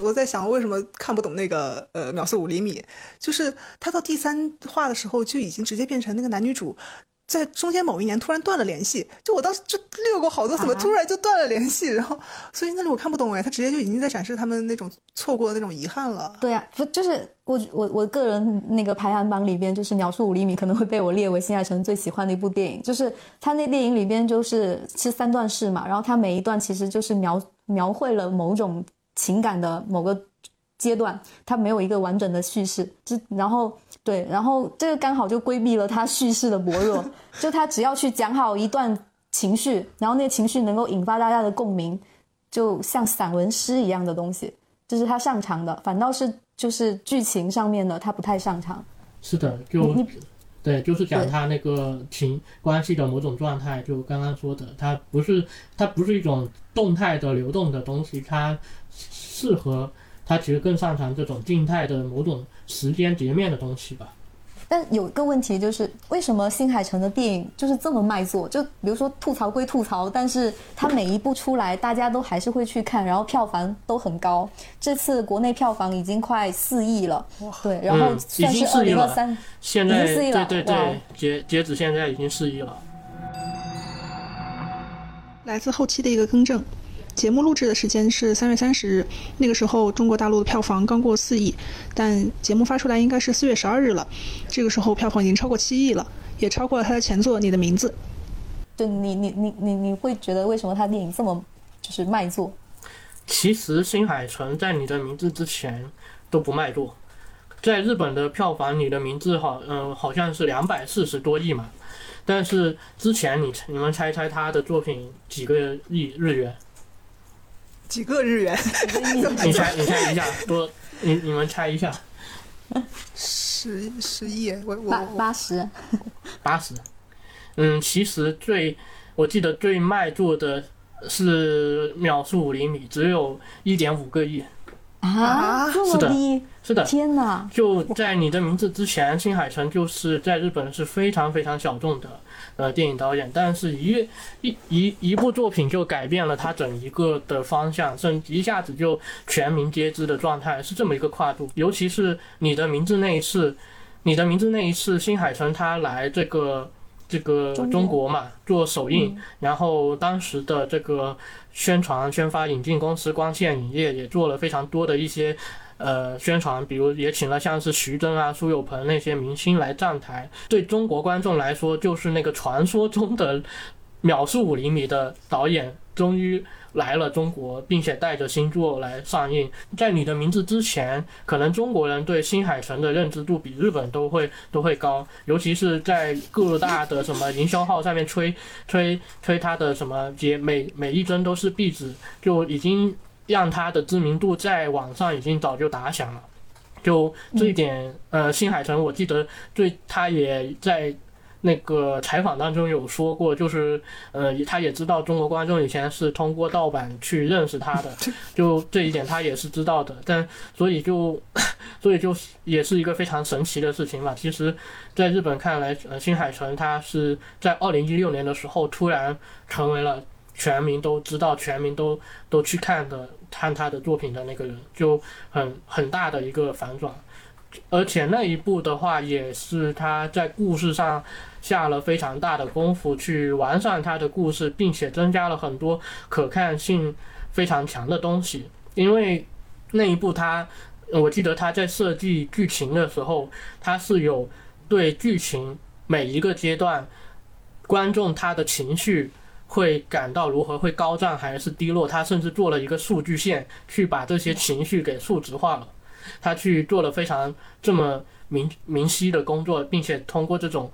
我在想为什么看不懂那个呃秒速五厘米，就是他到第三话的时候就已经直接变成那个男女主。在中间某一年突然断了联系，就我当时就略过好多，怎么突然就断了联系？然后，所以那里我看不懂哎，他直接就已经在展示他们那种错过的那种遗憾了。对啊，不就是我我我个人那个排行榜里边，就是《秒速五厘米》可能会被我列为新海诚最喜欢的一部电影。就是他那电影里边就是是三段式嘛，然后他每一段其实就是描描绘了某种情感的某个阶段，它没有一个完整的叙事，就然后。对，然后这个刚好就规避了他叙事的薄弱，就他只要去讲好一段情绪，然后那个情绪能够引发大家的共鸣，就像散文诗一样的东西，这是他擅长的。反倒是就是剧情上面的他不太擅长。是的，就对，就是讲他那个情关系的某种状态，就刚刚说的，它不是它不是一种动态的流动的东西，它适合。它其实更擅长这种静态的某种时间截面的东西吧。但有一个问题就是，为什么新海诚的电影就是这么卖座？就比如说吐槽归吐槽，但是他每一部出来，大家都还是会去看，然后票房都很高。这次国内票房已经快四亿了，对，然后算是二零二三，现在四亿了，对对对，截截止现在已经四亿了。来自后期的一个更正。节目录制的时间是三月三十日，那个时候中国大陆的票房刚过四亿，但节目发出来应该是四月十二日了，这个时候票房已经超过七亿了，也超过了他的前作《你的名字》。就你，你，你，你，你会觉得为什么他电影这么就是卖座？其实新海诚在《你的名字》之前都不卖座，在日本的票房，《你的名字》好，嗯，好像是两百四十多亿嘛，但是之前你你们猜猜他的作品几个亿日元？几个日元？你猜，你猜一下，多，你你们猜一下。十十亿，我我八八十，八十。嗯，其实最，我记得最卖座的是秒速五厘米，只有一点五个亿。啊，这么低？是的，天哪！就在你的名字之前，新海诚就是在日本是非常非常小众的。呃，电影导演，但是一一一一部作品就改变了他整一个的方向，甚至一下子就全民皆知的状态，是这么一个跨度。尤其是你的名字那一次，你的名字那一次，新海诚他来这个这个中国嘛做首映，然后当时的这个宣传宣发引进公司光线影业也做了非常多的一些。呃，宣传，比如也请了像是徐峥啊、苏有朋那些明星来站台。对中国观众来说，就是那个传说中的秒速五厘米的导演终于来了中国，并且带着新作来上映。在你的名字之前，可能中国人对新海诚的认知度比日本都会都会高，尤其是在各大的什么营销号上面吹吹吹他的什么节每每一帧都是壁纸，就已经。让他的知名度在网上已经早就打响了，就这一点，呃，新海诚我记得对他也在那个采访当中有说过，就是呃，他也知道中国观众以前是通过盗版去认识他的，<laughs> 就这一点他也是知道的，但所以就 <coughs> 所以就也是一个非常神奇的事情嘛。其实，在日本看来，呃，新海诚他是在二零一六年的时候突然成为了。全民都知道，全民都都去看的看他的作品的那个人，就很很大的一个反转。而且那一部的话，也是他在故事上下了非常大的功夫去完善他的故事，并且增加了很多可看性非常强的东西。因为那一部他，我记得他在设计剧情的时候，他是有对剧情每一个阶段观众他的情绪。会感到如何会高涨还是低落？他甚至做了一个数据线，去把这些情绪给数值化了。他去做了非常这么明明晰的工作，并且通过这种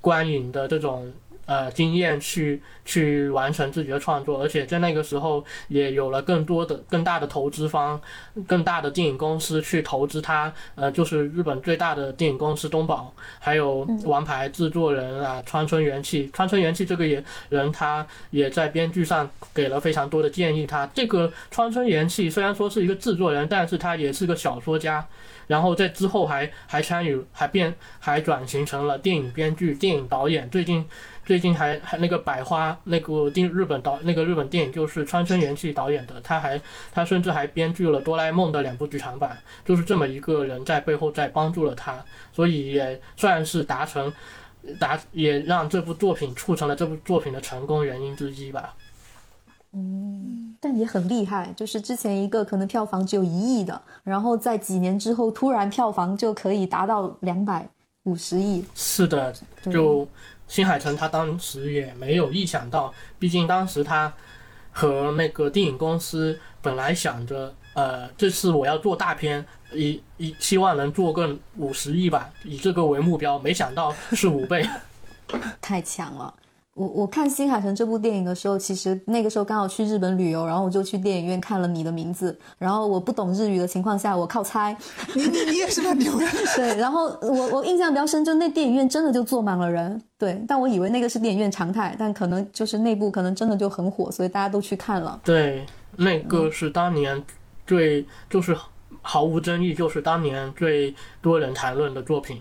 观影的这种。呃，经验去去完成自己的创作，而且在那个时候也有了更多的、更大的投资方、更大的电影公司去投资他。呃，就是日本最大的电影公司东宝，还有王牌制作人啊，川村元气。川村元气这个也人，他也在编剧上给了非常多的建议。他这个川村元气虽然说是一个制作人，但是他也是个小说家。然后在之后还还参与，还变还转型成了电影编剧、电影导演。最近最近还还那个百花那个电日本导那个日本电影就是川村元气导演的，他还他甚至还编剧了《哆啦 A 梦》的两部剧场版，就是这么一个人在背后在帮助了他，所以也算是达成达也让这部作品促成了这部作品的成功原因之一吧。嗯，但也很厉害，就是之前一个可能票房只有一亿的，然后在几年之后突然票房就可以达到两百五十亿。是的，就新海诚他当时也没有意想到，毕竟当时他和那个电影公司本来想着，呃，这次我要做大片，以以希望能做个五十亿吧，以这个为目标，没想到是五倍，<laughs> 太强了。我我看新海诚这部电影的时候，其实那个时候刚好去日本旅游，然后我就去电影院看了《你的名字》，然后我不懂日语的情况下，我靠猜。你你你也是蛮牛的。对，然后我我印象比较深，就那电影院真的就坐满了人。对，但我以为那个是电影院常态，但可能就是内部可能真的就很火，所以大家都去看了。对，那个是当年最就是毫无争议，就是当年最多人谈论的作品。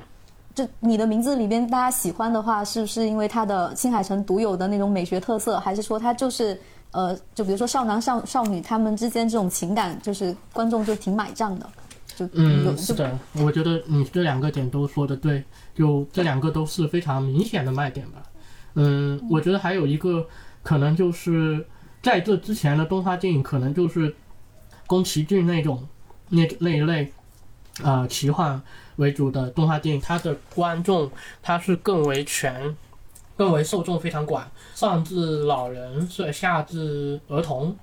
就你的名字里边，大家喜欢的话，是不是因为它的青海城独有的那种美学特色，还是说它就是呃，就比如说少男少少女他们之间这种情感，就是观众就挺买账的？就嗯，是的，我觉得你这两个点都说的对，就这两个都是非常明显的卖点吧。嗯，我觉得还有一个可能就是在这之前的动画电影，可能就是宫崎骏那种那那一类啊奇幻。为主的动画电影，它的观众它是更为全，更为受众非常广，上至老人，是下至儿童，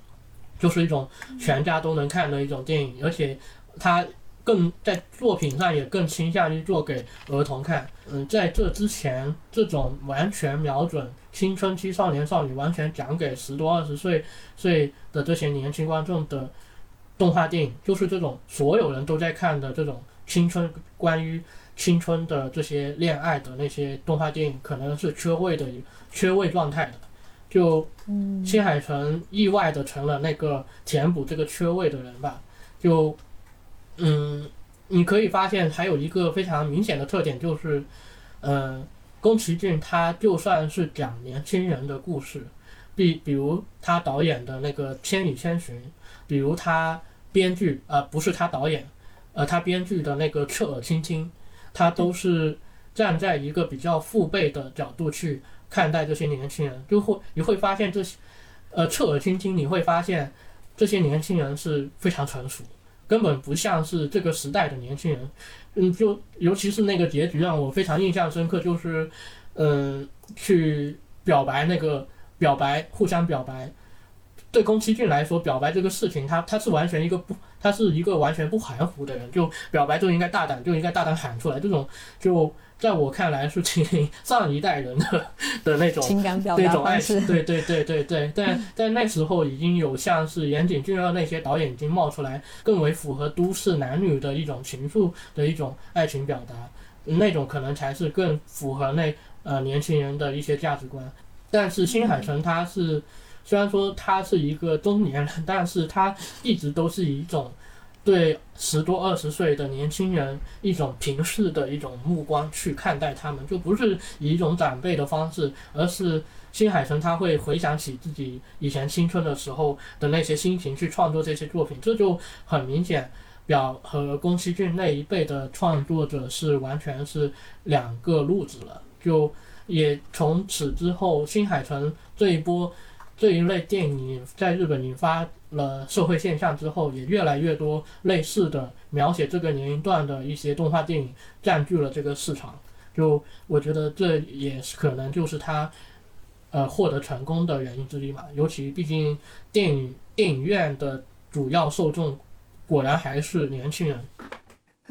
就是一种全家都能看的一种电影，而且它更在作品上也更倾向于做给儿童看。嗯，在这之前，这种完全瞄准青春期少年少女，完全讲给十多二十岁岁的这些年轻观众的动画电影，就是这种所有人都在看的这种。青春关于青春的这些恋爱的那些动画电影，可能是缺位的，缺位状态的。就新海诚意外的成了那个填补这个缺位的人吧。就嗯，你可以发现还有一个非常明显的特点，就是嗯，宫崎骏他就算是讲年轻人的故事，比比如他导演的那个《千与千寻》，比如他编剧啊，不是他导演。呃，他编剧的那个《侧耳倾听》，他都是站在一个比较父辈的角度去看待这些年轻人，就会你会发现这些，呃，《侧耳倾听》，你会发现这些年轻人是非常成熟，根本不像是这个时代的年轻人。嗯，就尤其是那个结局让我非常印象深刻，就是，嗯，去表白那个表白，互相表白。对宫崎骏来说，表白这个事情，他他是完全一个不，他是一个完全不含糊的人，就表白就应该大胆，就应该大胆喊出来。这种就在我看来是挺 <laughs> 上一代人的的那种情感表达方式。对对对对对，但 <laughs> 在那时候已经有像是岩井俊二那些导演已经冒出来，更为符合都市男女的一种情愫的一种爱情表达，那种可能才是更符合那呃年轻人的一些价值观。但是新海诚他是。虽然说他是一个中年人，但是他一直都是以一种对十多二十岁的年轻人一种平视的一种目光去看待他们，就不是以一种长辈的方式，而是新海诚他会回想起自己以前青春的时候的那些心情去创作这些作品，这就很明显表和宫崎骏那一辈的创作者是完全是两个路子了。就也从此之后，新海诚这一波。这一类电影在日本引发了社会现象之后，也越来越多类似的描写这个年龄段的一些动画电影占据了这个市场。就我觉得这也是可能就是他，呃，获得成功的原因之一嘛。尤其毕竟电影电影院的主要受众果然还是年轻人。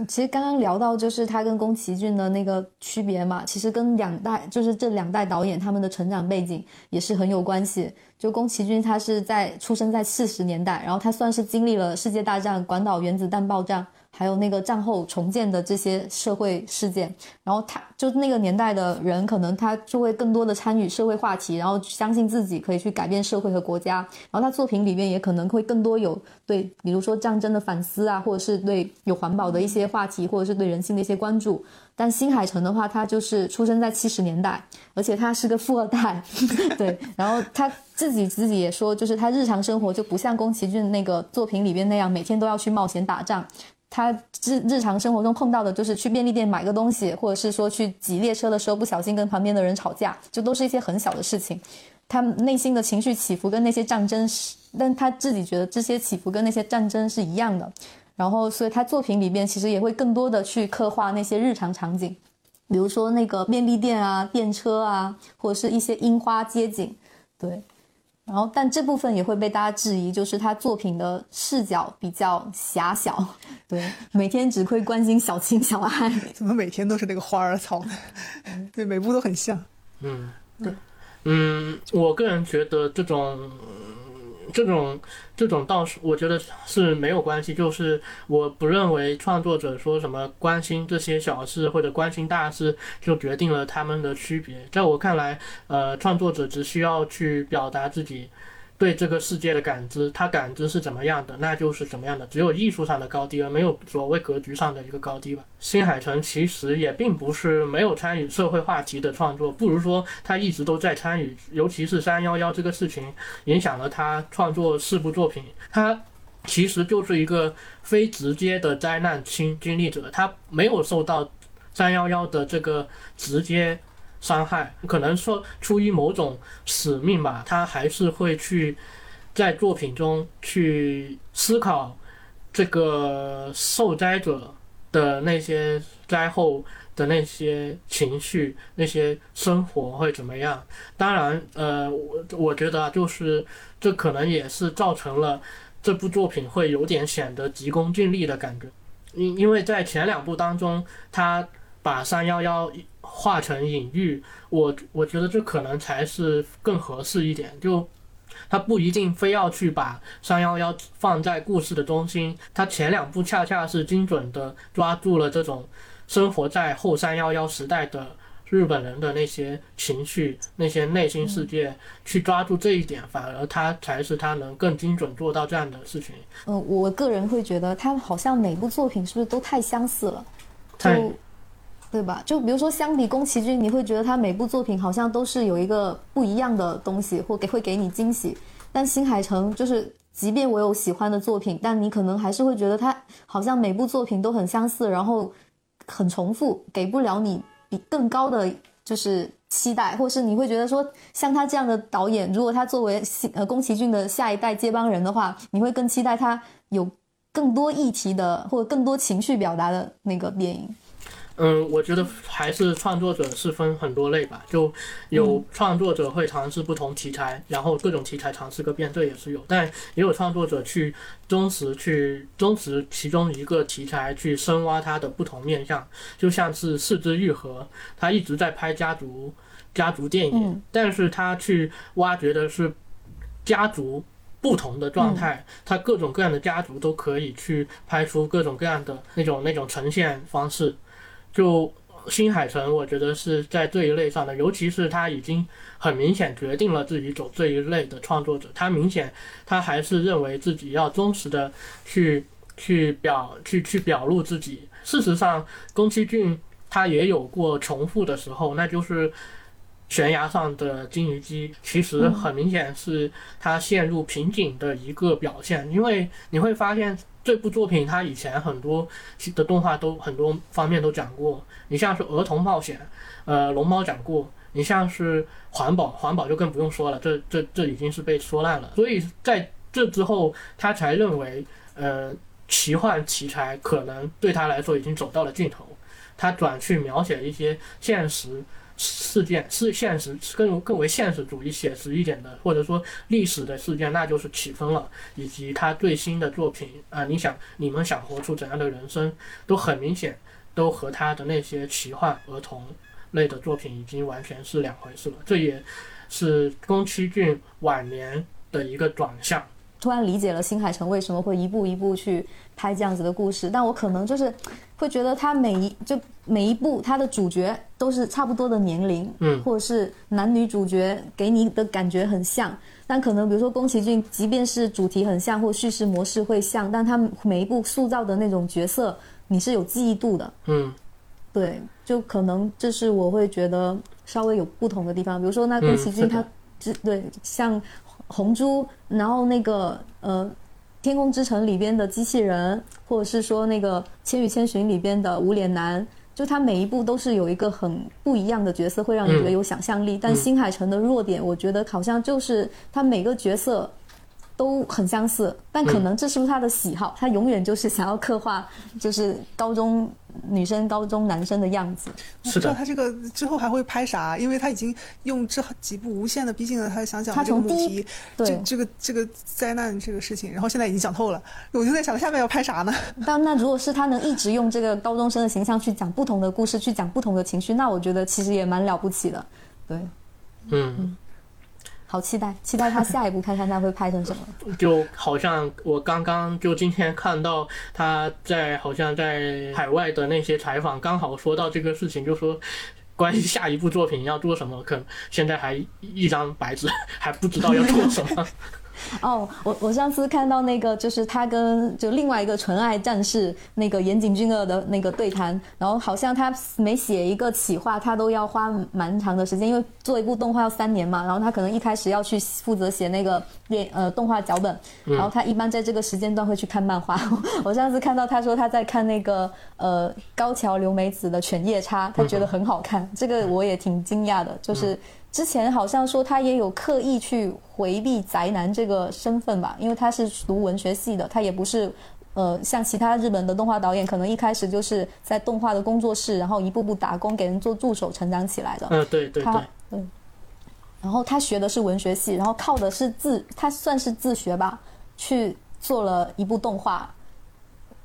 其实刚刚聊到就是他跟宫崎骏的那个区别嘛，其实跟两代就是这两代导演他们的成长背景也是很有关系。就宫崎骏他是在出生在四十年代，然后他算是经历了世界大战、广岛原子弹爆炸还有那个战后重建的这些社会事件。然后他就那个年代的人，可能他就会更多的参与社会话题，然后相信自己可以去改变社会和国家。然后他作品里面也可能会更多有对，比如说战争的反思啊，或者是对有环保的一些话题，或者是对人性的一些关注。但新海诚的话，他就是出生在七十年代，而且他是个富二代，<laughs> 对。然后他自己自己也说，就是他日常生活就不像宫崎骏那个作品里边那样，每天都要去冒险打仗。他日日常生活中碰到的就是去便利店买个东西，或者是说去挤列车的时候不小心跟旁边的人吵架，就都是一些很小的事情。他内心的情绪起伏跟那些战争是，但他自己觉得这些起伏跟那些战争是一样的。然后，所以他作品里面其实也会更多的去刻画那些日常场景，比如说那个便利店啊、电车啊，或者是一些樱花街景，对。然后，但这部分也会被大家质疑，就是他作品的视角比较狭小，对，每天只会关心小情小爱，<laughs> 怎么每天都是那个花儿草呢？对，每部都很像。嗯，对，嗯，我个人觉得这种。这种这种倒是我觉得是没有关系，就是我不认为创作者说什么关心这些小事或者关心大事就决定了他们的区别。在我看来，呃，创作者只需要去表达自己。对这个世界的感知，他感知是怎么样的，那就是怎么样的。只有艺术上的高低，而没有所谓格局上的一个高低吧。新海诚其实也并不是没有参与社会话题的创作，不如说他一直都在参与，尤其是三幺幺这个事情影响了他创作四部作品。他其实就是一个非直接的灾难经经历者，他没有受到三幺幺的这个直接。伤害可能说出于某种使命吧，他还是会去在作品中去思考这个受灾者的那些灾后的那些情绪、那些生活会怎么样。当然，呃，我我觉得啊就是这可能也是造成了这部作品会有点显得急功近利的感觉，因因为在前两部当中，他把三幺幺。化成隐喻，我我觉得这可能才是更合适一点。就他不一定非要去把三幺幺放在故事的中心，他前两部恰恰是精准的抓住了这种生活在后三幺幺时代的日本人的那些情绪、那些内心世界，去抓住这一点，反而他才是他能更精准做到这样的事情。嗯，我个人会觉得他好像每部作品是不是都太相似了？就。对吧？就比如说，相比宫崎骏，你会觉得他每部作品好像都是有一个不一样的东西，或给会给你惊喜。但新海诚就是，即便我有喜欢的作品，但你可能还是会觉得他好像每部作品都很相似，然后很重复，给不了你比更高的就是期待，或是你会觉得说，像他这样的导演，如果他作为新呃宫崎骏的下一代接班人的话，你会更期待他有更多议题的或者更多情绪表达的那个电影。嗯，我觉得还是创作者是分很多类吧，就有创作者会尝试不同题材，然后各种题材尝试个遍，这也是有。但也有创作者去忠实去忠实其中一个题材去深挖它的不同面向，就像是四肢愈合，他一直在拍家族家族电影，但是他去挖掘的是家族不同的状态，他各种各样的家族都可以去拍出各种各样的那种那种呈现方式。就新海诚，我觉得是在这一类上的，尤其是他已经很明显决定了自己走这一类的创作者，他明显他还是认为自己要忠实的去去表去去表露自己。事实上，宫崎骏他也有过重复的时候，那就是悬崖上的金鱼姬，其实很明显是他陷入瓶颈的一个表现，因为你会发现。这部作品，它以前很多的动画都很多方面都讲过。你像是儿童冒险，呃，龙猫讲过。你像是环保，环保就更不用说了，这这这已经是被说烂了。所以在这之后，他才认为，呃，奇幻题材可能对他来说已经走到了尽头，他转去描写一些现实。事件是现实，更更为现实主义、写实一点的，或者说历史的事件，那就是起风了。以及他最新的作品啊，你想你们想活出怎样的人生，都很明显，都和他的那些奇幻儿童类的作品已经完全是两回事了。这也是宫崎骏晚年的一个转向。突然理解了新海诚为什么会一步一步去拍这样子的故事，但我可能就是会觉得他每一就每一部他的主角都是差不多的年龄，嗯。或者是男女主角给你的感觉很像，但可能比如说宫崎骏，即便是主题很像或叙事模式会像，但他每一部塑造的那种角色你是有记忆度的，嗯。对，就可能这是我会觉得稍微有不同的地方。比如说，那宫崎骏他只、对像红猪，然后那个呃《天空之城》里边的机器人，或者是说那个《千与千寻》里边的无脸男。就他每一部都是有一个很不一样的角色，会让你觉得有想象力。但新海诚的弱点，我觉得好像就是他每个角色都很相似，但可能这是不是他的喜好？他永远就是想要刻画就是高中女生、高中男生的样子。我不知道是的，他这个之后还会拍啥，因为他已经用这几部无限的逼近了他想讲的这个母他从第一题，对这这个这个灾难这个事情，然后现在已经讲透了，我就在想下面要拍啥呢？<laughs> 但那如果是他能一直用这个高中生的形象去讲不同的故事，去讲不同的情绪，那我觉得其实也蛮了不起的。对，嗯，好期待，期待他下一步看看他会拍成什么。<laughs> 就好像我刚刚就今天看到他在好像在海外的那些采访，刚好说到这个事情，就说。关于下一部作品要做什么，可能现在还一张白纸，还不知道要做什么。<laughs> 哦，我我上次看到那个就是他跟就另外一个纯爱战士那个岩井俊二的那个对谈，然后好像他每写一个企划，他都要花蛮长的时间，因为做一部动画要三年嘛，然后他可能一开始要去负责写那个电呃动画脚本，然后他一般在这个时间段会去看漫画。<laughs> 我上次看到他说他在看那个呃高桥留美子的《犬夜叉》，他觉得很好看，这个我也挺惊讶的，就是。之前好像说他也有刻意去回避宅男这个身份吧，因为他是读文学系的，他也不是，呃，像其他日本的动画导演，可能一开始就是在动画的工作室，然后一步步打工给人做助手成长起来的。嗯，对对对，嗯，然后他学的是文学系，然后靠的是自，他算是自学吧，去做了一部动画，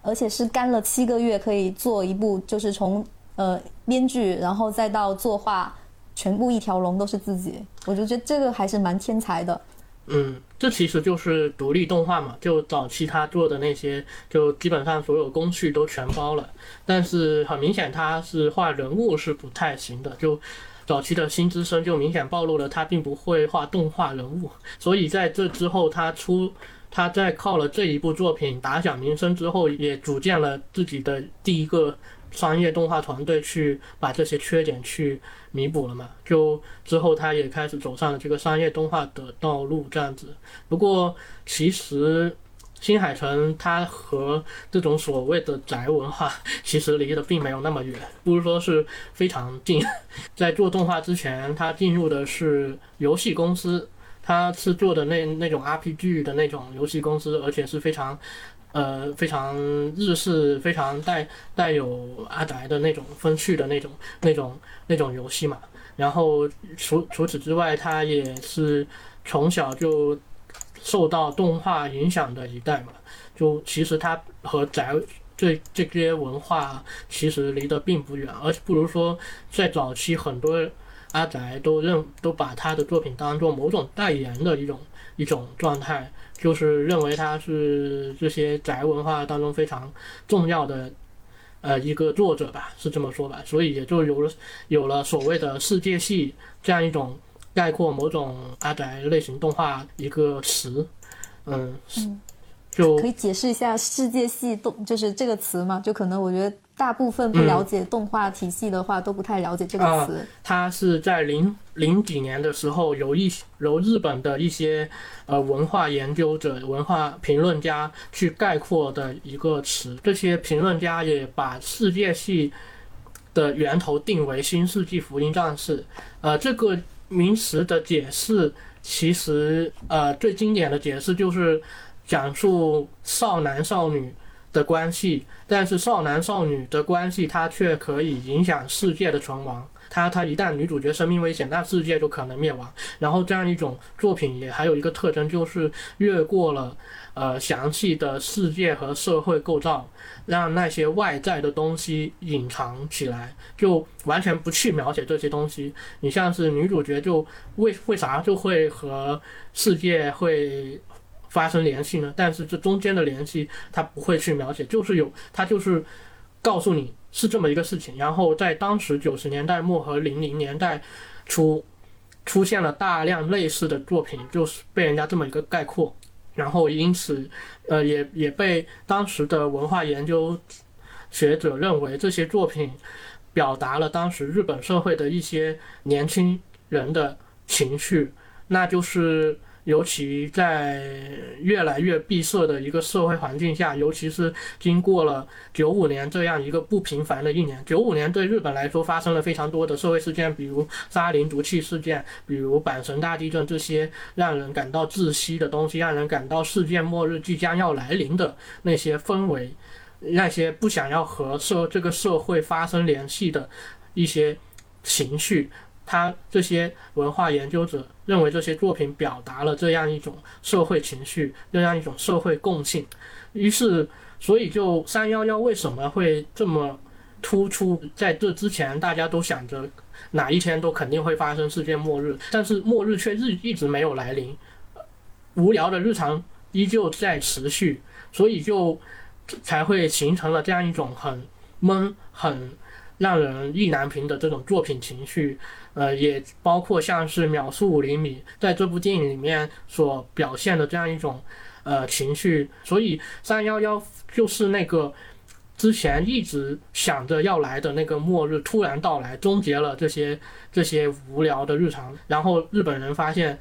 而且是干了七个月可以做一部，就是从呃编剧，然后再到作画，全部一条龙都是自己，我就觉得这个还是蛮天才的。嗯，这其实就是独立动画嘛，就早期他做的那些，就基本上所有工序都全包了。但是很明显，他是画人物是不太行的，就早期的新之声就明显暴露了他并不会画动画人物，所以在这之后，他出他在靠了这一部作品打响名声之后，也组建了自己的第一个商业动画团队，去把这些缺点去弥补了嘛。就之后他也开始走上了这个商业动画的道路，这样子。不过其实新海诚他和这种所谓的宅文化 <laughs> 其实离得并没有那么远，不是说是非常近。<laughs> 在做动画之前，他进入的是游戏公司，他是做的那那种 RPG 的那种游戏公司，而且是非常。呃，非常日式，非常带带有阿宅的那种风趣的那种、那种、那种游戏嘛。然后除除此之外，他也是从小就受到动画影响的一代嘛。就其实他和宅这这些文化其实离得并不远，而且不如说在早期很多阿宅都认都把他的作品当做某种代言的一种一种状态。就是认为他是这些宅文化当中非常重要的呃一个作者吧，是这么说吧，所以也就有了有了所谓的世界系这样一种概括某种阿宅类型动画一个词，嗯，嗯。就可以解释一下“世界系动”就是这个词吗？就可能我觉得大部分不了解动画体系的话，都不太了解这个词。它是在零零几年的时候，由一由日本的一些呃文化研究者、文化评论家去概括的一个词。这些评论家也把世界系的源头定为《新世纪福音战士》。呃，这个名词的解释，其实呃最经典的解释就是讲述少男少女的关系，但是少男少女的关系，它却可以影响世界的存亡。它它一旦女主角生命危险，那世界就可能灭亡。然后这样一种作品也还有一个特征，就是越过了呃详细的世界和社会构造，让那些外在的东西隐藏起来，就完全不去描写这些东西。你像是女主角就为为啥就会和世界会发生联系呢？但是这中间的联系他不会去描写，就是有他就是告诉你是这么一个事情。然后在当时九十年代末和零零年代初出现了大量类似的作品，就是被人家这么一个概括。然后因此，呃，也也被当时的文化研究学者认为这些作品表达了当时日本社会的一些年轻人的情绪，那就是尤其在越来越闭塞的一个社会环境下，尤其是经过了九五年这样一个不平凡的一年。九五年对日本来说发生了非常多的社会事件，比如沙林毒气事件，比如阪神大地震这些让人感到窒息的东西，让人感到世界末日即将要来临的那些氛围，那些不想要和社这个社会发生联系的一些情绪。他这些文化研究者认为这些作品表达了这样一种社会情绪，这样一种社会共性。于是，所以就三幺幺为什么会这么突出？在这之前，大家都想着哪一天都肯定会发生世界末日，但是末日却日一直没有来临，无聊的日常依旧在持续，所以就才会形成了这样一种很闷、很让人意难平的这种作品情绪。呃，也包括像是秒速五厘米在这部电影里面所表现的这样一种呃情绪，所以三幺幺就是那个之前一直想着要来的那个末日突然到来，终结了这些这些无聊的日常，然后日本人发现。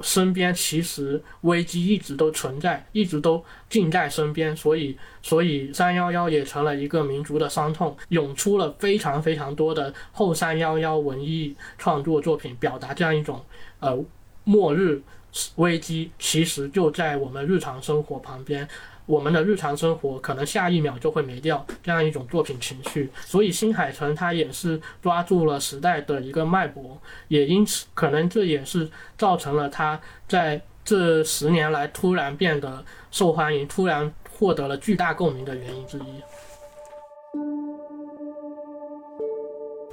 身边其实危机一直都存在，一直都近在身边，所以所以三幺幺也成了一个民族的伤痛，涌出了非常非常多的后三幺幺文艺创作作品，表达这样一种呃末日危机其实就在我们日常生活旁边。我们的日常生活可能下一秒就会没掉，这样一种作品情绪，所以新海诚他也是抓住了时代的一个脉搏，也因此可能这也是造成了他在这十年来突然变得受欢迎，突然获得了巨大共鸣的原因之一。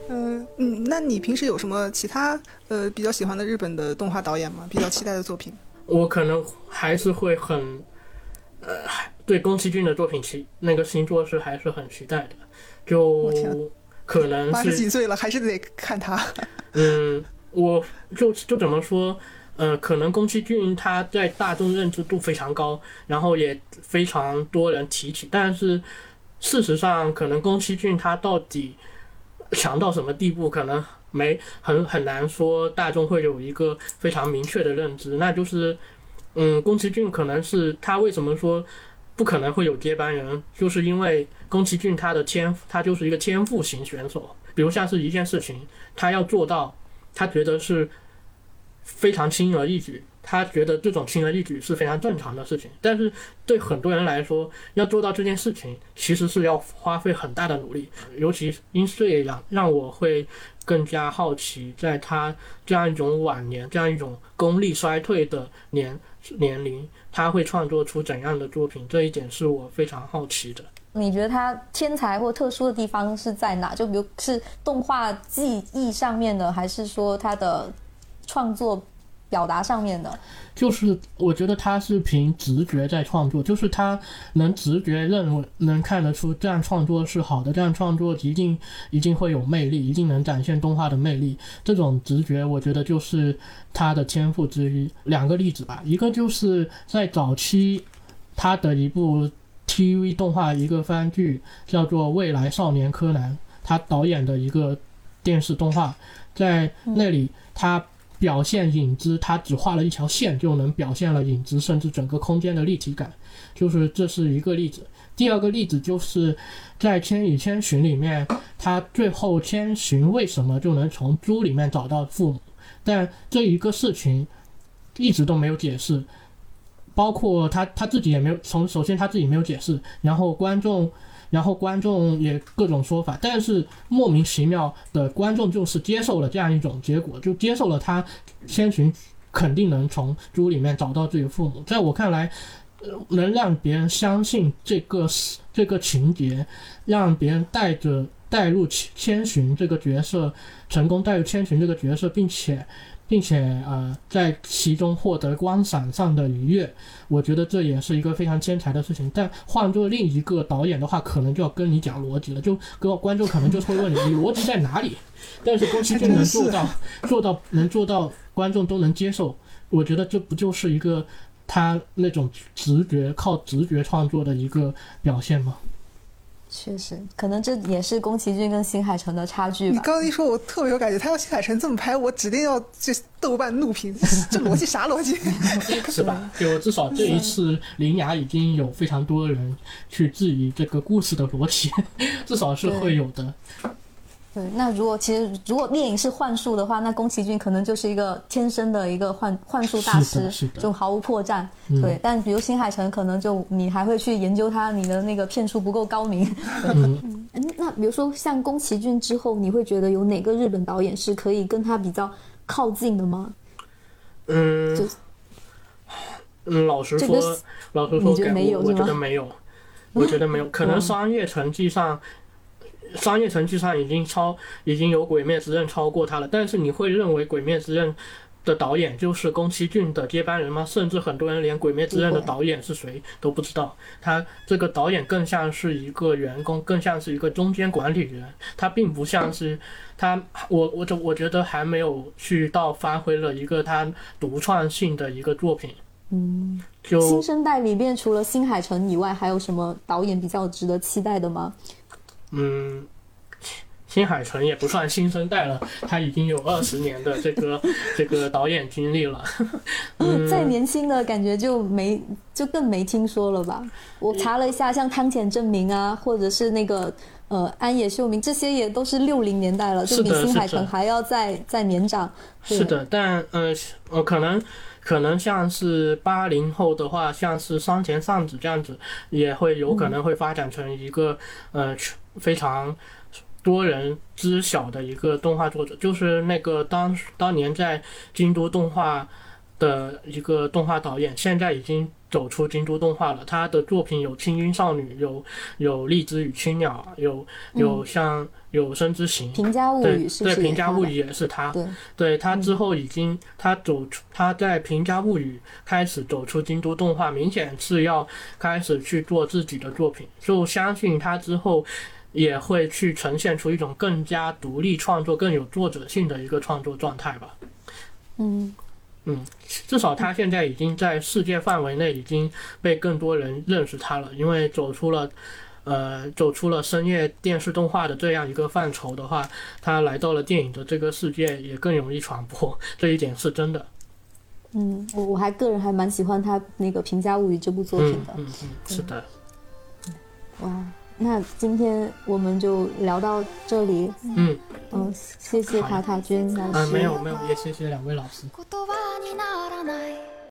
嗯嗯，那你平时有什么其他呃比较喜欢的日本的动画导演吗？比较期待的作品？我可能还是会很。呃，对宫崎骏的作品期那个星座是还是很期待的，就可能八十几岁了还是得看他。嗯，我就就怎么说，呃，可能宫崎骏他在大众认知度非常高，然后也非常多人提起，但是事实上，可能宫崎骏他到底强到什么地步，可能没很很难说，大众会有一个非常明确的认知，那就是。嗯，宫崎骏可能是他为什么说不可能会有接班人，就是因为宫崎骏他的天，他就是一个天赋型选手。比如像是一件事情，他要做到，他觉得是非常轻而易举，他觉得这种轻而易举是非常正常的事情。但是对很多人来说，要做到这件事情，其实是要花费很大的努力。尤其因岁让，让我会更加好奇，在他这样一种晚年，这样一种功力衰退的年。年龄，他会创作出怎样的作品？这一点是我非常好奇的。你觉得他天才或特殊的地方是在哪？就比如是动画技艺上面的，还是说他的创作？表达上面的，就是我觉得他是凭直觉在创作，就是他能直觉认为能看得出这样创作是好的，这样创作一定一定会有魅力，一定能展现动画的魅力。这种直觉，我觉得就是他的天赋之一。两个例子吧，一个就是在早期他的一部 TV 动画一个番剧叫做《未来少年柯南》，他导演的一个电视动画，在那里他。表现影子，他只画了一条线就能表现了影子，甚至整个空间的立体感，就是这是一个例子。第二个例子就是在《千与千寻》里面，他最后千寻为什么就能从猪里面找到父母？但这一个事情一直都没有解释，包括他他自己也没有从首先他自己没有解释，然后观众。然后观众也各种说法，但是莫名其妙的观众就是接受了这样一种结果，就接受了他千寻肯定能从猪里面找到自己父母。在我看来，能让别人相信这个这个情节，让别人带着带入千千寻这个角色，成功带入千寻这个角色，并且并且呃在其中获得观赏上的愉悦，我觉得这也是一个非常天才的事情。但换做另一个导演的话，可能就要跟你讲逻辑了，就跟观众可能就会问你，你逻辑在哪里？<laughs> 但是宫崎骏能做到做到能做到观众都能接受，我觉得这不就是一个他那种直觉靠直觉创作的一个表现吗？确实，可能这也是宫崎骏跟新海诚的差距你。刚刚一说，我特别有感觉。他要新海诚这么拍，我指定要这豆瓣怒评，<laughs> 这逻辑啥逻辑？<laughs> 是吧？就至少这一次，铃芽已经有非常多人去质疑这个故事的逻辑，<laughs> 至少是会有的。对，那如果其实如果电影是幻术的话，那宫崎骏可能就是一个天生的一个幻幻术大师就毫无破绽。嗯对，但比如新海诚，可能就你还会去研究他，你的那个骗术不够高明。嗯，嗯，那比如说像宫崎骏之后，你会觉得有哪个日本导演是可以跟他比较靠近的吗？嗯就嗯，老实这个说，老实说，你觉得没有是吗觉得没有，我觉得没有，可能嗯商业成绩上。商业成绩上已经超已经有《鬼灭之刃》超过他了，但是你会认为《鬼灭之刃》的导演就是宫崎骏的接班人吗？甚至很多人连《鬼灭之刃》的导演是谁都不知道。他这个导演更像是一个员工，更像是一个中间管理人，他并不像是他，我我就我觉得还没有去到发挥了一个他独创性的一个作品。嗯，就新生代里面除了新海诚以外，还有什么导演比较值得期待的吗？嗯，新海诚也不算新生代了，他已经有二十年的这个 <laughs> 这个导演经历了。嗯再年轻的感觉就没就更没听说了吧？我查了一下，像汤浅证明啊，或者是那个呃安野秀明，这些也都是六零年代了，就比新海诚还要再再年长。是的，但呃呃，可能可能像是八零后的话，像是桑田尚子这样子，也会有可能会发展成一个、呃非常多人知晓的一个动画作者，就是那个当当年在京都动画的一个动画导演，现在已经走出京都动画了。他的作品有《青音少女》，有有《荔枝与青鸟》，有有像有《生之行》平家物对语是是也他的平家物语也是他。对，对他之后已经，他走出，他在《平家物语》开始走出京都动画，明显是要开始去做自己的作品。就相信他之后也会去呈现出一种更加独立创作、更有作者性的一个创作状态吧。嗯，嗯，至少他现在已经在世界范围内已经被更多人认识他了，因为走出了。呃，走出了深夜电视动画的这样一个范畴的话，他来到了电影的这个世界也更容易传播，这一点是真的。嗯，我我还个人还蛮喜欢他那个《平家物语》这部作品的。嗯嗯嗯，是的，哇，那今天我们就聊到这里。嗯嗯，谢谢好塔塔君老师。嗯，没有没有，也谢谢两位老师。言葉にならない